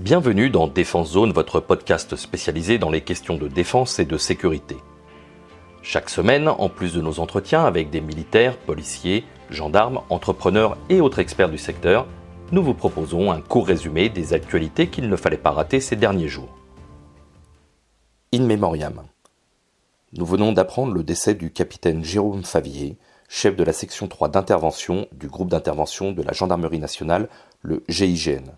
Bienvenue dans Défense Zone, votre podcast spécialisé dans les questions de défense et de sécurité. Chaque semaine, en plus de nos entretiens avec des militaires, policiers, gendarmes, entrepreneurs et autres experts du secteur, nous vous proposons un court résumé des actualités qu'il ne fallait pas rater ces derniers jours. In Memoriam. Nous venons d'apprendre le décès du capitaine Jérôme Favier, chef de la section 3 d'intervention du groupe d'intervention de la gendarmerie nationale, le GIGN.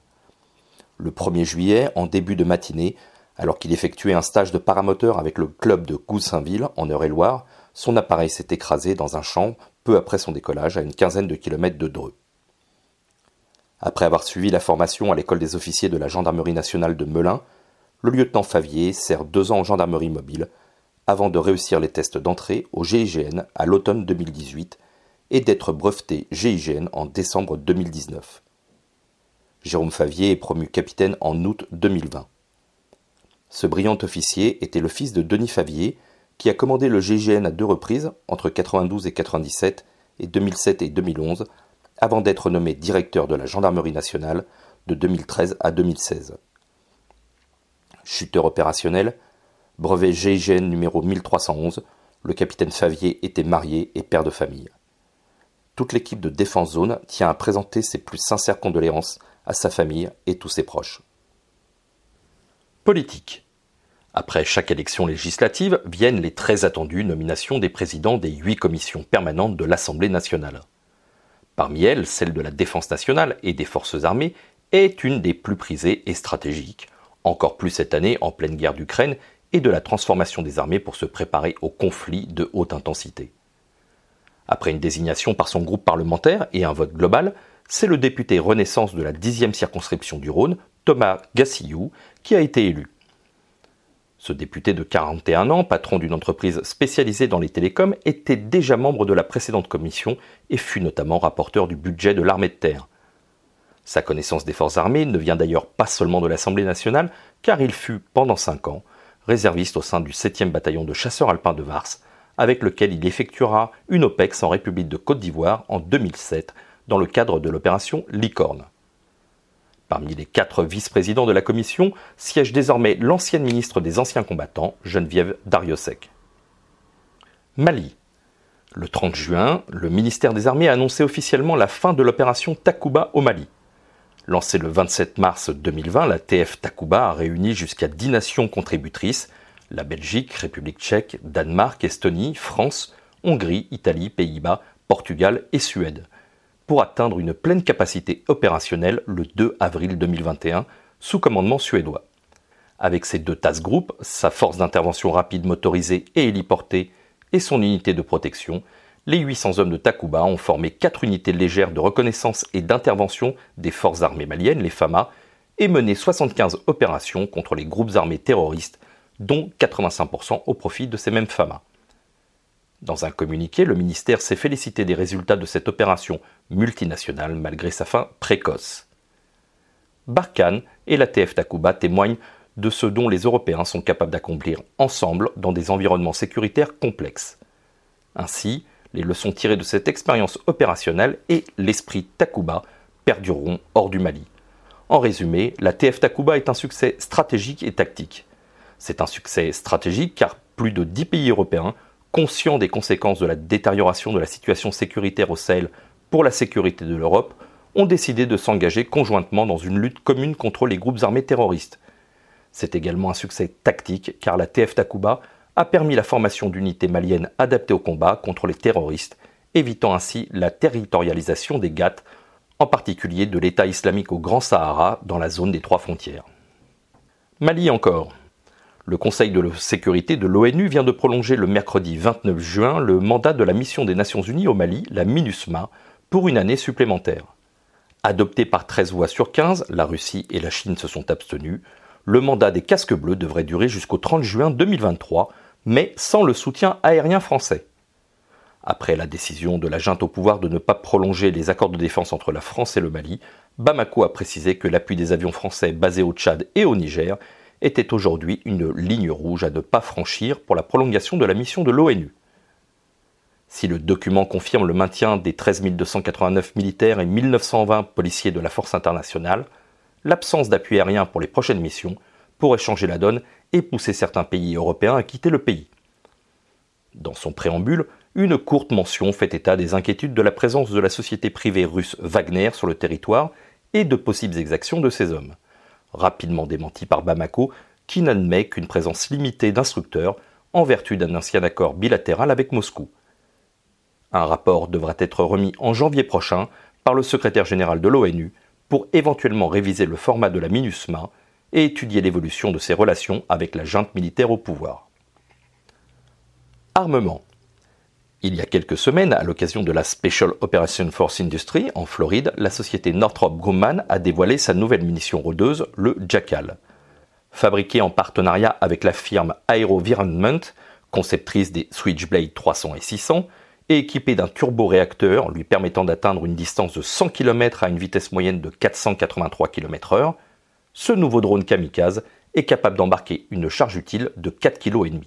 Le 1er juillet, en début de matinée, alors qu'il effectuait un stage de paramoteur avec le club de Goussainville, en Eure-et-Loire, son appareil s'est écrasé dans un champ peu après son décollage à une quinzaine de kilomètres de Dreux. Après avoir suivi la formation à l'école des officiers de la gendarmerie nationale de Melun, le lieutenant Favier sert deux ans en gendarmerie mobile avant de réussir les tests d'entrée au GIGN à l'automne 2018 et d'être breveté GIGN en décembre 2019. Jérôme Favier est promu capitaine en août 2020. Ce brillant officier était le fils de Denis Favier, qui a commandé le GIGN à deux reprises, entre 92 et 97 et 2007 et 2011, avant d'être nommé directeur de la gendarmerie nationale de 2013 à 2016. Chuteur opérationnel, brevet GIGN numéro 1311, le capitaine Favier était marié et père de famille. Toute l'équipe de Défense Zone tient à présenter ses plus sincères condoléances à sa famille et tous ses proches. Politique. Après chaque élection législative viennent les très attendues nominations des présidents des huit commissions permanentes de l'Assemblée nationale. Parmi elles, celle de la Défense nationale et des Forces armées est une des plus prisées et stratégiques, encore plus cette année en pleine guerre d'Ukraine et de la transformation des armées pour se préparer au conflit de haute intensité. Après une désignation par son groupe parlementaire et un vote global, c'est le député Renaissance de la 10e circonscription du Rhône, Thomas Gassillou, qui a été élu. Ce député de 41 ans, patron d'une entreprise spécialisée dans les télécoms, était déjà membre de la précédente commission et fut notamment rapporteur du budget de l'armée de terre. Sa connaissance des forces armées ne vient d'ailleurs pas seulement de l'Assemblée nationale, car il fut, pendant cinq ans, réserviste au sein du 7e bataillon de chasseurs alpins de Vars, avec lequel il effectuera une OPEX en République de Côte d'Ivoire en 2007 dans le cadre de l'opération Licorne. Parmi les quatre vice-présidents de la commission siège désormais l'ancienne ministre des Anciens combattants, Geneviève Dariosek. Mali. Le 30 juin, le ministère des Armées a annoncé officiellement la fin de l'opération Takuba au Mali. Lancée le 27 mars 2020, la TF Takuba a réuni jusqu'à 10 nations contributrices la Belgique, République tchèque, Danemark, Estonie, France, Hongrie, Italie, Pays-Bas, Portugal et Suède pour atteindre une pleine capacité opérationnelle le 2 avril 2021 sous commandement suédois. Avec ses deux task groups, sa force d'intervention rapide motorisée et héliportée et son unité de protection, les 800 hommes de Takuba ont formé quatre unités légères de reconnaissance et d'intervention des forces armées maliennes, les FAMA, et mené 75 opérations contre les groupes armés terroristes, dont 85% au profit de ces mêmes FAMA. Dans un communiqué, le ministère s'est félicité des résultats de cette opération multinationale malgré sa fin précoce. Barkhane et la TF Takuba témoignent de ce dont les Européens sont capables d'accomplir ensemble dans des environnements sécuritaires complexes. Ainsi, les leçons tirées de cette expérience opérationnelle et l'esprit Takuba perdureront hors du Mali. En résumé, la TF Takuba est un succès stratégique et tactique. C'est un succès stratégique car plus de 10 pays européens conscients des conséquences de la détérioration de la situation sécuritaire au Sahel pour la sécurité de l'Europe, ont décidé de s'engager conjointement dans une lutte commune contre les groupes armés terroristes. C'est également un succès tactique car la TF Takuba a permis la formation d'unités maliennes adaptées au combat contre les terroristes, évitant ainsi la territorialisation des GATT, en particulier de l'État islamique au Grand Sahara dans la zone des trois frontières. Mali encore. Le Conseil de sécurité de l'ONU vient de prolonger le mercredi 29 juin le mandat de la mission des Nations Unies au Mali, la MINUSMA, pour une année supplémentaire. Adopté par 13 voix sur 15, la Russie et la Chine se sont abstenus. Le mandat des casques bleus devrait durer jusqu'au 30 juin 2023, mais sans le soutien aérien français. Après la décision de la junte au pouvoir de ne pas prolonger les accords de défense entre la France et le Mali, Bamako a précisé que l'appui des avions français basés au Tchad et au Niger était aujourd'hui une ligne rouge à ne pas franchir pour la prolongation de la mission de l'ONU. Si le document confirme le maintien des 13 289 militaires et 1920 policiers de la force internationale, l'absence d'appui aérien pour les prochaines missions pourrait changer la donne et pousser certains pays européens à quitter le pays. Dans son préambule, une courte mention fait état des inquiétudes de la présence de la société privée russe Wagner sur le territoire et de possibles exactions de ces hommes. Rapidement démenti par Bamako, qui n'admet qu'une présence limitée d'instructeurs en vertu d'un ancien accord bilatéral avec Moscou. Un rapport devra être remis en janvier prochain par le secrétaire général de l'ONU pour éventuellement réviser le format de la MINUSMA et étudier l'évolution de ses relations avec la junte militaire au pouvoir. Armement. Il y a quelques semaines, à l'occasion de la Special Operation Force Industry en Floride, la société Northrop Grumman a dévoilé sa nouvelle munition rôdeuse, le Jackal. Fabriquée en partenariat avec la firme AeroVironment, conceptrice des Switchblade 300 et 600, et équipée d'un turboréacteur lui permettant d'atteindre une distance de 100 km à une vitesse moyenne de 483 km/h, ce nouveau drone kamikaze est capable d'embarquer une charge utile de 4,5 kg.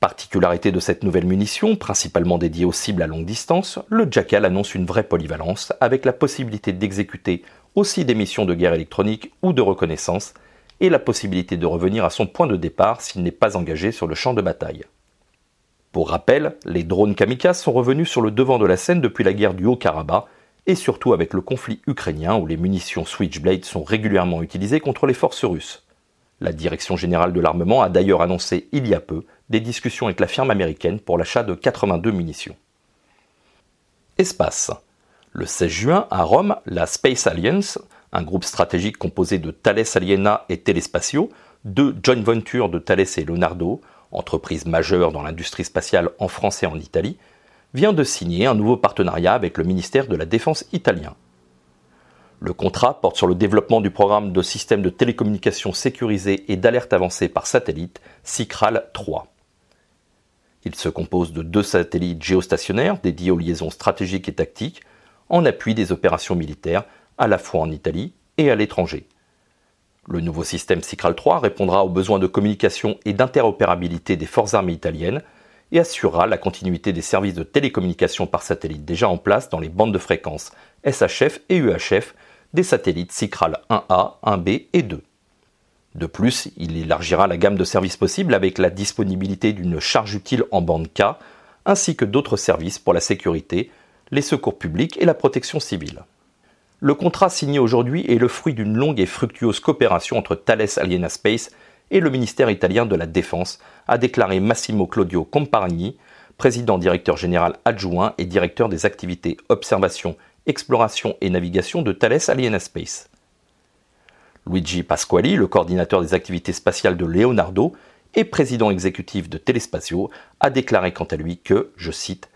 Particularité de cette nouvelle munition, principalement dédiée aux cibles à longue distance, le Jackal annonce une vraie polyvalence avec la possibilité d'exécuter aussi des missions de guerre électronique ou de reconnaissance et la possibilité de revenir à son point de départ s'il n'est pas engagé sur le champ de bataille. Pour rappel, les drones kamikazes sont revenus sur le devant de la scène depuis la guerre du Haut-Karabakh et surtout avec le conflit ukrainien où les munitions Switchblade sont régulièrement utilisées contre les forces russes. La Direction générale de l'armement a d'ailleurs annoncé il y a peu des discussions avec la firme américaine pour l'achat de 82 munitions. Espace. Le 16 juin, à Rome, la Space Alliance, un groupe stratégique composé de Thales Aliena et Telespatio, deux joint ventures de Thales et Leonardo, entreprise majeure dans l'industrie spatiale en France et en Italie, vient de signer un nouveau partenariat avec le ministère de la Défense italien. Le contrat porte sur le développement du programme de systèmes de télécommunications sécurisés et d'alerte avancée par satellite, SICRAL 3. Il se compose de deux satellites géostationnaires dédiés aux liaisons stratégiques et tactiques, en appui des opérations militaires, à la fois en Italie et à l'étranger. Le nouveau système SICRAL 3 répondra aux besoins de communication et d'interopérabilité des forces armées italiennes et assurera la continuité des services de télécommunication par satellite déjà en place dans les bandes de fréquences SHF et UHF des satellites SICRAL 1A, 1B et 2. De plus, il élargira la gamme de services possibles avec la disponibilité d'une charge utile en bande K, ainsi que d'autres services pour la sécurité, les secours publics et la protection civile. Le contrat signé aujourd'hui est le fruit d'une longue et fructueuse coopération entre Thales Aliena Space et le ministère italien de la Défense, a déclaré Massimo Claudio Comparagni, président directeur général adjoint et directeur des activités observation exploration et navigation de Thales Aliena Space. Luigi Pasquali, le coordinateur des activités spatiales de Leonardo et président exécutif de Telespazio, a déclaré quant à lui que, je cite,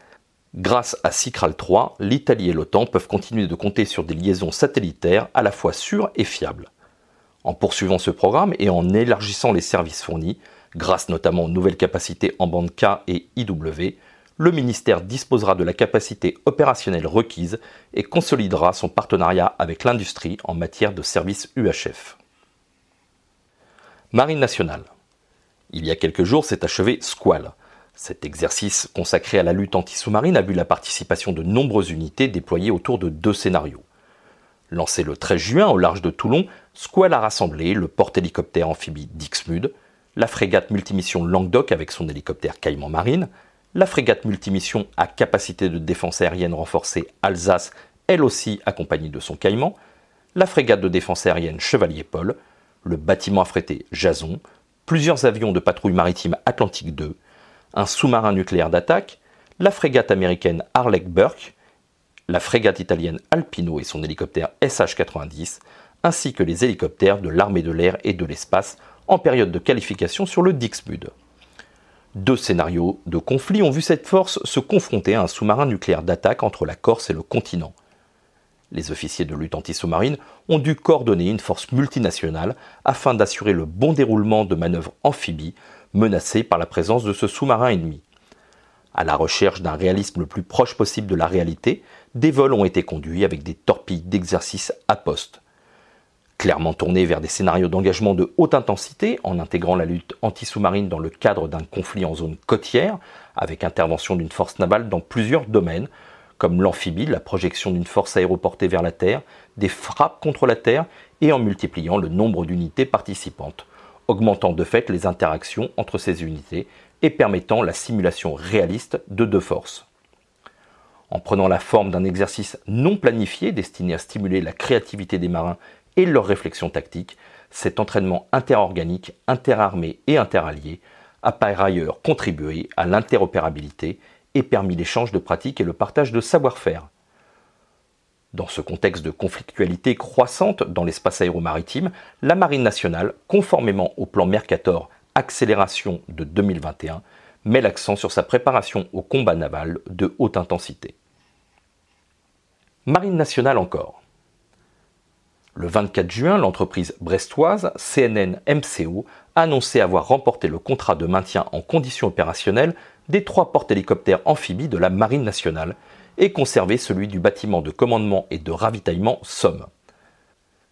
Grâce à Cicral 3, l'Italie et l'OTAN peuvent continuer de compter sur des liaisons satellitaires à la fois sûres et fiables. En poursuivant ce programme et en élargissant les services fournis, grâce notamment aux nouvelles capacités en bande K et IW, le ministère disposera de la capacité opérationnelle requise et consolidera son partenariat avec l'industrie en matière de services UHF. Marine nationale. Il y a quelques jours s'est achevé Squall. Cet exercice consacré à la lutte anti-sous-marine a vu la participation de nombreuses unités déployées autour de deux scénarios. Lancé le 13 juin au large de Toulon, Squall a rassemblé le porte-hélicoptère amphibie Dixmude, la frégate multimission Languedoc avec son hélicoptère Caïman Marine, la frégate multimission à capacité de défense aérienne renforcée Alsace, elle aussi accompagnée de son caïman, la frégate de défense aérienne Chevalier Paul, le bâtiment affrété Jason, plusieurs avions de patrouille maritime Atlantique 2, un sous-marin nucléaire d'attaque, la frégate américaine Harlech Burke, la frégate italienne Alpino et son hélicoptère SH-90, ainsi que les hélicoptères de l'armée de l'air et de l'espace en période de qualification sur le Dixmude. Deux scénarios de conflit ont vu cette force se confronter à un sous-marin nucléaire d'attaque entre la Corse et le continent. Les officiers de lutte anti-sous-marine ont dû coordonner une force multinationale afin d'assurer le bon déroulement de manœuvres amphibies menacées par la présence de ce sous-marin ennemi. À la recherche d'un réalisme le plus proche possible de la réalité, des vols ont été conduits avec des torpilles d'exercice à poste clairement tourné vers des scénarios d'engagement de haute intensité en intégrant la lutte anti-sous-marine dans le cadre d'un conflit en zone côtière, avec intervention d'une force navale dans plusieurs domaines, comme l'amphibie, la projection d'une force aéroportée vers la Terre, des frappes contre la Terre, et en multipliant le nombre d'unités participantes, augmentant de fait les interactions entre ces unités et permettant la simulation réaliste de deux forces. En prenant la forme d'un exercice non planifié destiné à stimuler la créativité des marins et leur réflexion tactique, cet entraînement interorganique, interarmé et interallié a par ailleurs contribué à l'interopérabilité et permis l'échange de pratiques et le partage de savoir-faire. Dans ce contexte de conflictualité croissante dans l'espace aéromaritime, la Marine nationale, conformément au plan Mercator Accélération de 2021, met l'accent sur sa préparation au combat naval de haute intensité. Marine nationale encore. Le 24 juin, l'entreprise brestoise CNN MCO a annoncé avoir remporté le contrat de maintien en condition opérationnelle des trois porte-hélicoptères amphibies de la Marine nationale et conservé celui du bâtiment de commandement et de ravitaillement Somme.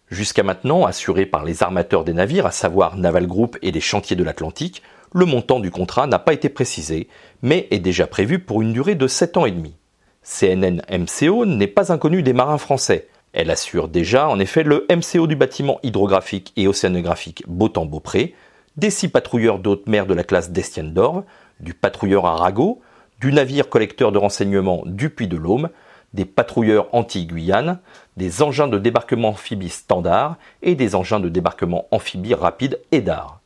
Jusqu'à maintenant, assuré par les armateurs des navires, à savoir Naval Group et les chantiers de l'Atlantique, le montant du contrat n'a pas été précisé, mais est déjà prévu pour une durée de 7 ans et demi. CNN MCO n'est pas inconnu des marins français, elle assure déjà en effet le MCO du bâtiment hydrographique et océanographique Beautemps-Beaupré, des six patrouilleurs de mer de la classe d'Estienne d'Orve, du patrouilleur Arago, du navire collecteur de renseignements du Puy de l'Aume, des patrouilleurs anti-Guyane, des engins de débarquement amphibie standard et des engins de débarquement amphibie rapide EDAR.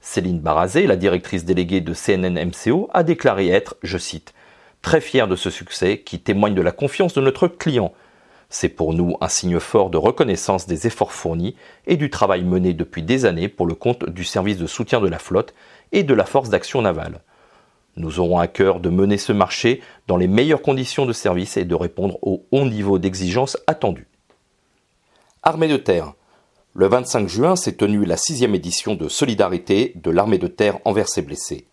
Céline Barazé, la directrice déléguée de CNN MCO, a déclaré être, je cite, très fière de ce succès qui témoigne de la confiance de notre client c'est pour nous un signe fort de reconnaissance des efforts fournis et du travail mené depuis des années pour le compte du service de soutien de la flotte et de la force d'action navale. Nous aurons à cœur de mener ce marché dans les meilleures conditions de service et de répondre au haut niveau d'exigence attendu. Armée de terre. Le 25 juin s'est tenue la sixième édition de Solidarité de l'armée de terre envers ses blessés.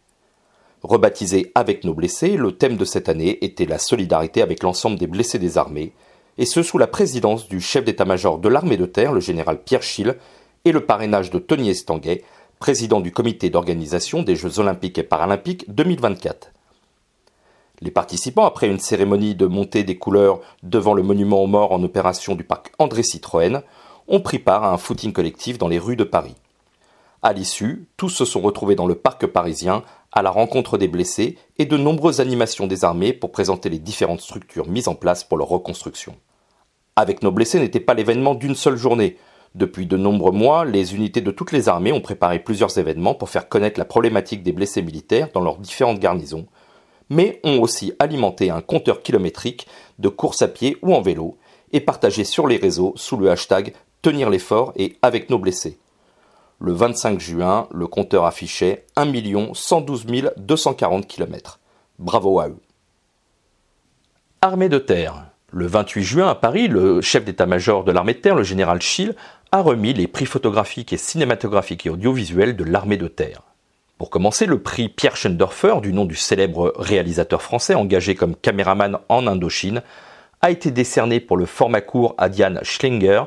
Rebaptisé Avec nos blessés, le thème de cette année était la solidarité avec l'ensemble des blessés des armées, et ce sous la présidence du chef d'état-major de l'armée de terre, le général Pierre Schill, et le parrainage de Tony Estanguet, président du comité d'organisation des Jeux olympiques et paralympiques 2024. Les participants, après une cérémonie de montée des couleurs devant le monument aux morts en opération du parc André Citroën, ont pris part à un footing collectif dans les rues de Paris. À l'issue, tous se sont retrouvés dans le parc parisien à la rencontre des blessés et de nombreuses animations des armées pour présenter les différentes structures mises en place pour leur reconstruction avec nos blessés n'était pas l'événement d'une seule journée. Depuis de nombreux mois, les unités de toutes les armées ont préparé plusieurs événements pour faire connaître la problématique des blessés militaires dans leurs différentes garnisons, mais ont aussi alimenté un compteur kilométrique de course à pied ou en vélo et partagé sur les réseaux sous le hashtag Tenir l'effort et avec nos blessés. Le 25 juin, le compteur affichait 1 112 240 km. Bravo à eux. Armée de terre. Le 28 juin à Paris, le chef d'état-major de l'armée de terre, le général Schill, a remis les prix photographiques et cinématographiques et audiovisuels de l'armée de terre. Pour commencer, le prix Pierre Schendorfer, du nom du célèbre réalisateur français engagé comme caméraman en Indochine, a été décerné pour le format court à Diane Schlinger,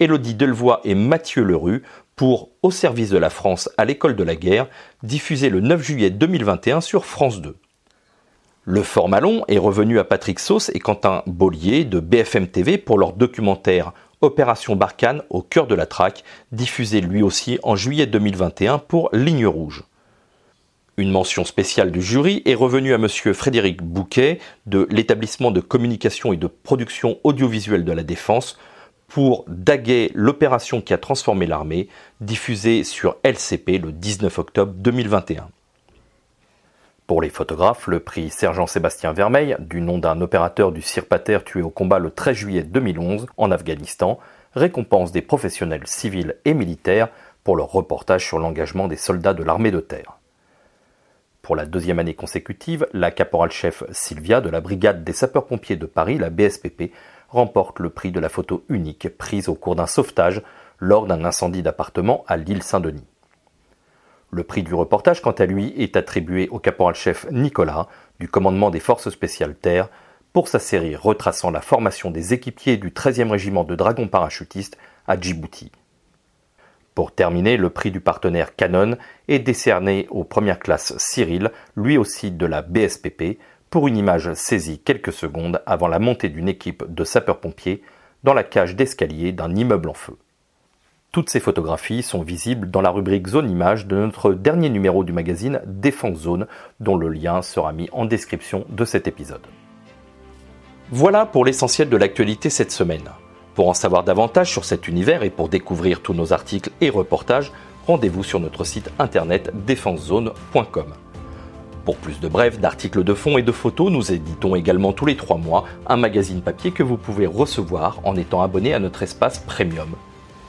Elodie Delevoye et Mathieu Lerue pour Au service de la France à l'école de la guerre, diffusé le 9 juillet 2021 sur France 2. Le format long est revenu à Patrick Sauce et Quentin Bollier de BFM TV pour leur documentaire Opération Barkhane au cœur de la traque, diffusé lui aussi en juillet 2021 pour Ligne Rouge. Une mention spéciale du jury est revenue à monsieur Frédéric Bouquet de l'établissement de communication et de production audiovisuelle de la Défense pour Daguet, l'opération qui a transformé l'armée, diffusée sur LCP le 19 octobre 2021. Pour les photographes, le prix Sergent Sébastien Vermeil, du nom d'un opérateur du Sirpater tué au combat le 13 juillet 2011 en Afghanistan, récompense des professionnels civils et militaires pour leur reportage sur l'engagement des soldats de l'armée de terre. Pour la deuxième année consécutive, la caporal-chef Sylvia de la brigade des sapeurs-pompiers de Paris, la BSPP, remporte le prix de la photo unique prise au cours d'un sauvetage lors d'un incendie d'appartement à l'île Saint-Denis. Le prix du reportage, quant à lui, est attribué au caporal-chef Nicolas du commandement des forces spéciales terre pour sa série retraçant la formation des équipiers du 13e régiment de dragons parachutistes à Djibouti. Pour terminer, le prix du partenaire Canon est décerné aux premières classes Cyril, lui aussi de la BSPP, pour une image saisie quelques secondes avant la montée d'une équipe de sapeurs-pompiers dans la cage d'escalier d'un immeuble en feu. Toutes ces photographies sont visibles dans la rubrique Zone Image de notre dernier numéro du magazine Défense Zone, dont le lien sera mis en description de cet épisode. Voilà pour l'essentiel de l'actualité cette semaine. Pour en savoir davantage sur cet univers et pour découvrir tous nos articles et reportages, rendez-vous sur notre site internet défensezone.com. Pour plus de brefs, d'articles de fond et de photos, nous éditons également tous les trois mois un magazine papier que vous pouvez recevoir en étant abonné à notre espace premium